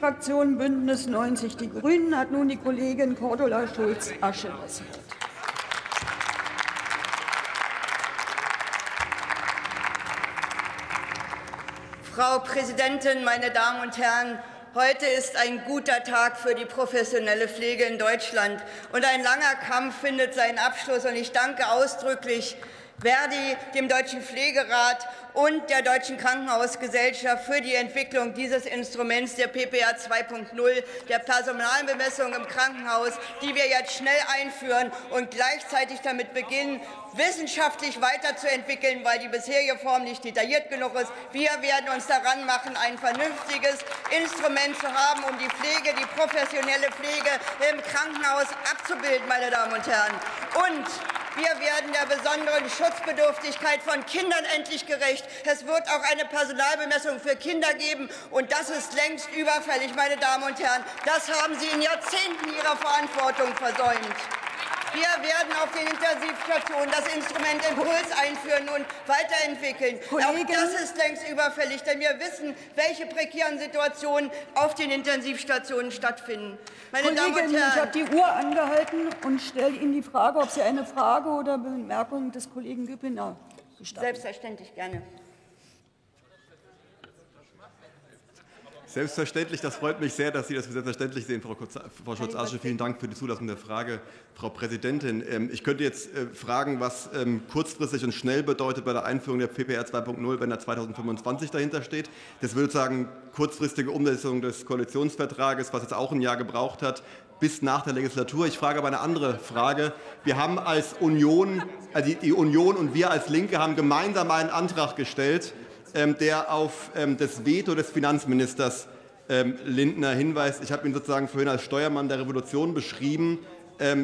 SPD-Fraktion Bündnis 90 Die Grünen hat nun die Kollegin Cordula Schulz-Asche das Wort. Frau Präsidentin, meine Damen und Herren! Heute ist ein guter Tag für die professionelle Pflege in Deutschland. Und ein langer Kampf findet seinen Abschluss. Und ich danke ausdrücklich Verdi, dem Deutschen Pflegerat und der Deutschen Krankenhausgesellschaft für die Entwicklung dieses Instruments der PPA 2.0, der Personalbemessung im Krankenhaus, die wir jetzt schnell einführen und gleichzeitig damit beginnen, wissenschaftlich weiterzuentwickeln, weil die bisherige Form nicht detailliert genug ist. Wir werden uns daran machen, ein vernünftiges Instrument zu haben, um die Pflege, die professionelle Pflege im Krankenhaus abzubilden, meine Damen und Herren. Und wir werden der besonderen Schutzbedürftigkeit von Kindern endlich gerecht. Es wird auch eine Personalbemessung für Kinder geben. Und das ist längst überfällig, meine Damen und Herren. Das haben Sie in Jahrzehnten Ihrer Verantwortung versäumt. Wir werden auf den Intensivstationen das Instrument Impuls einführen und weiterentwickeln. Kollegin. Auch das ist längst überfällig, denn wir wissen, welche prekären Situationen auf den Intensivstationen stattfinden. Meine Kollegin, Damen und Herren, ich habe die Uhr angehalten und stelle Ihnen die Frage, ob Sie eine Frage oder Bemerkung des Kollegen Güppiner gestatten. Selbstverständlich gerne. Selbstverständlich, das freut mich sehr, dass Sie das für selbstverständlich sehen, Frau, Frau Schulz-Asche. Vielen Dank für die Zulassung der Frage, Frau Präsidentin. Ähm, ich könnte jetzt äh, fragen, was ähm, kurzfristig und schnell bedeutet bei der Einführung der PPR 2.0, wenn da 2025 dahinter steht. Das würde sagen, kurzfristige Umsetzung des Koalitionsvertrages, was jetzt auch ein Jahr gebraucht hat, bis nach der Legislatur. Ich frage aber eine andere Frage. Wir haben als Union, also die Union und wir als Linke haben gemeinsam einen Antrag gestellt, der auf ähm, das Veto des Finanzministers ähm, Lindner hinweist. Ich habe ihn sozusagen vorhin als Steuermann der Revolution beschrieben.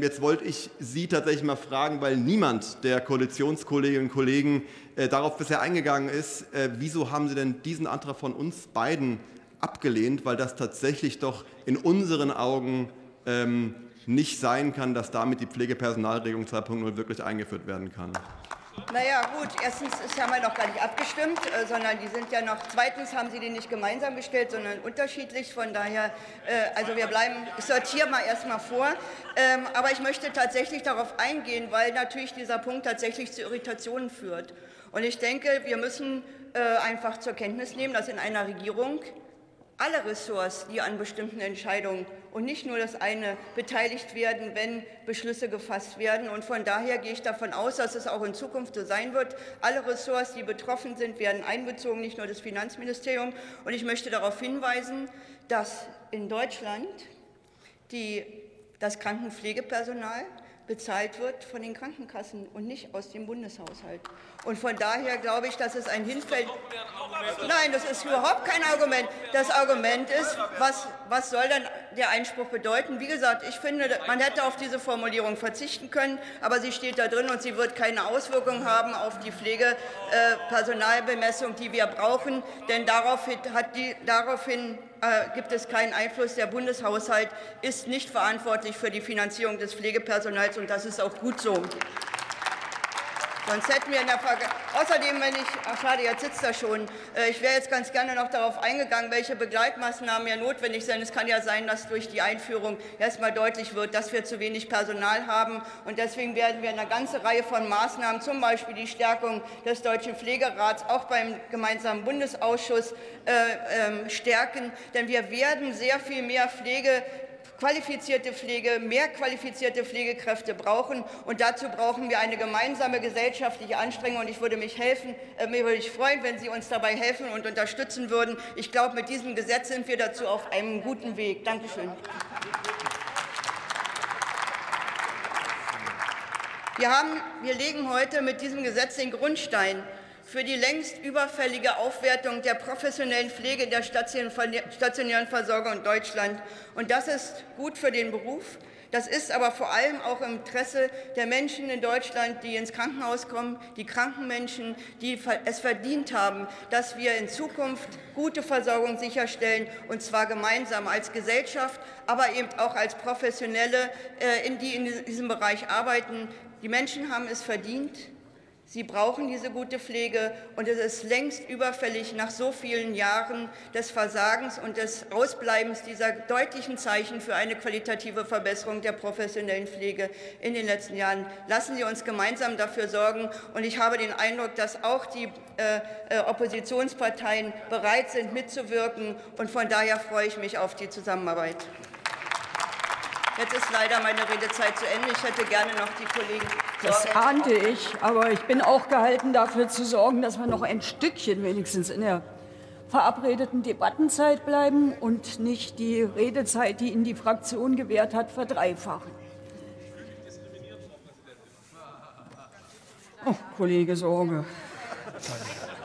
Jetzt wollte ich Sie tatsächlich mal fragen, weil niemand der Koalitionskolleginnen und Kollegen äh, darauf bisher eingegangen ist, äh, wieso haben Sie denn diesen Antrag von uns beiden abgelehnt, weil das tatsächlich doch in unseren Augen nicht sein kann, dass damit die Pflegepersonalregelung 2.0 wirklich eingeführt werden kann. Naja, gut, erstens ist ja mal noch gar nicht abgestimmt, äh, sondern die sind ja noch, zweitens haben sie die nicht gemeinsam gestellt, sondern unterschiedlich. Von daher, äh, also wir bleiben, ich sortiere mal erstmal vor. Ähm, aber ich möchte tatsächlich darauf eingehen, weil natürlich dieser Punkt tatsächlich zu Irritationen führt. Und ich denke, wir müssen äh, einfach zur Kenntnis nehmen, dass in einer Regierung alle Ressorts, die an bestimmten Entscheidungen und nicht nur das eine beteiligt werden, wenn Beschlüsse gefasst werden. Und von daher gehe ich davon aus, dass es auch in Zukunft so sein wird. Alle Ressorts, die betroffen sind, werden einbezogen, nicht nur das Finanzministerium. Und ich möchte darauf hinweisen, dass in Deutschland die, das Krankenpflegepersonal bezahlt wird von den Krankenkassen und nicht aus dem Bundeshaushalt. Und von daher glaube ich, dass es ein Hinfeld. Nein, das ist überhaupt kein Argument. Das Argument ist, was, was soll dann der Einspruch bedeuten? Wie gesagt, ich finde, man hätte auf diese Formulierung verzichten können, aber sie steht da drin und sie wird keine Auswirkungen haben auf die Pflegepersonalbemessung, die wir brauchen, denn daraufhin, hat die, daraufhin äh, gibt es keinen Einfluss. Der Bundeshaushalt ist nicht verantwortlich für die Finanzierung des Pflegepersonals, und das ist auch gut so. Sonst hätten wir in der Vergangenheit. Außerdem, wenn ich. Ach, schade, jetzt sitzt er schon. Äh, ich wäre jetzt ganz gerne noch darauf eingegangen, welche Begleitmaßnahmen ja notwendig sind. Es kann ja sein, dass durch die Einführung erst mal deutlich wird, dass wir zu wenig Personal haben. Und deswegen werden wir eine ganze Reihe von Maßnahmen, zum Beispiel die Stärkung des Deutschen Pflegerats, auch beim gemeinsamen Bundesausschuss äh, äh, stärken. Denn wir werden sehr viel mehr Pflege qualifizierte Pflege, mehr qualifizierte Pflegekräfte brauchen. Und dazu brauchen wir eine gemeinsame gesellschaftliche Anstrengung. Und ich würde mich helfen, äh, mir würde ich freuen, wenn Sie uns dabei helfen und unterstützen würden. Ich glaube, mit diesem Gesetz sind wir dazu auf einem guten Weg. Dankeschön. Wir, haben, wir legen heute mit diesem Gesetz den Grundstein für die längst überfällige Aufwertung der professionellen Pflege der stationären Versorgung in Deutschland. Und das ist gut für den Beruf. Das ist aber vor allem auch im Interesse der Menschen in Deutschland, die ins Krankenhaus kommen, die kranken Menschen, die es verdient haben, dass wir in Zukunft gute Versorgung sicherstellen, und zwar gemeinsam als Gesellschaft, aber eben auch als Professionelle, äh, die in diesem Bereich arbeiten. Die Menschen haben es verdient, Sie brauchen diese gute Pflege, und es ist längst überfällig, nach so vielen Jahren des Versagens und des Ausbleibens dieser deutlichen Zeichen für eine qualitative Verbesserung der professionellen Pflege in den letzten Jahren. Lassen Sie uns gemeinsam dafür sorgen. Und ich habe den Eindruck, dass auch die äh, äh Oppositionsparteien bereit sind, mitzuwirken. Und von daher freue ich mich auf die Zusammenarbeit. Jetzt ist leider meine Redezeit zu Ende. Ich hätte gerne noch die Kollegen. Das ahnte ich, aber ich bin auch gehalten, dafür zu sorgen, dass wir noch ein Stückchen wenigstens in der verabredeten Debattenzeit bleiben und nicht die Redezeit, die Ihnen die Fraktion gewährt hat, verdreifachen. Oh, Kollege Sorge.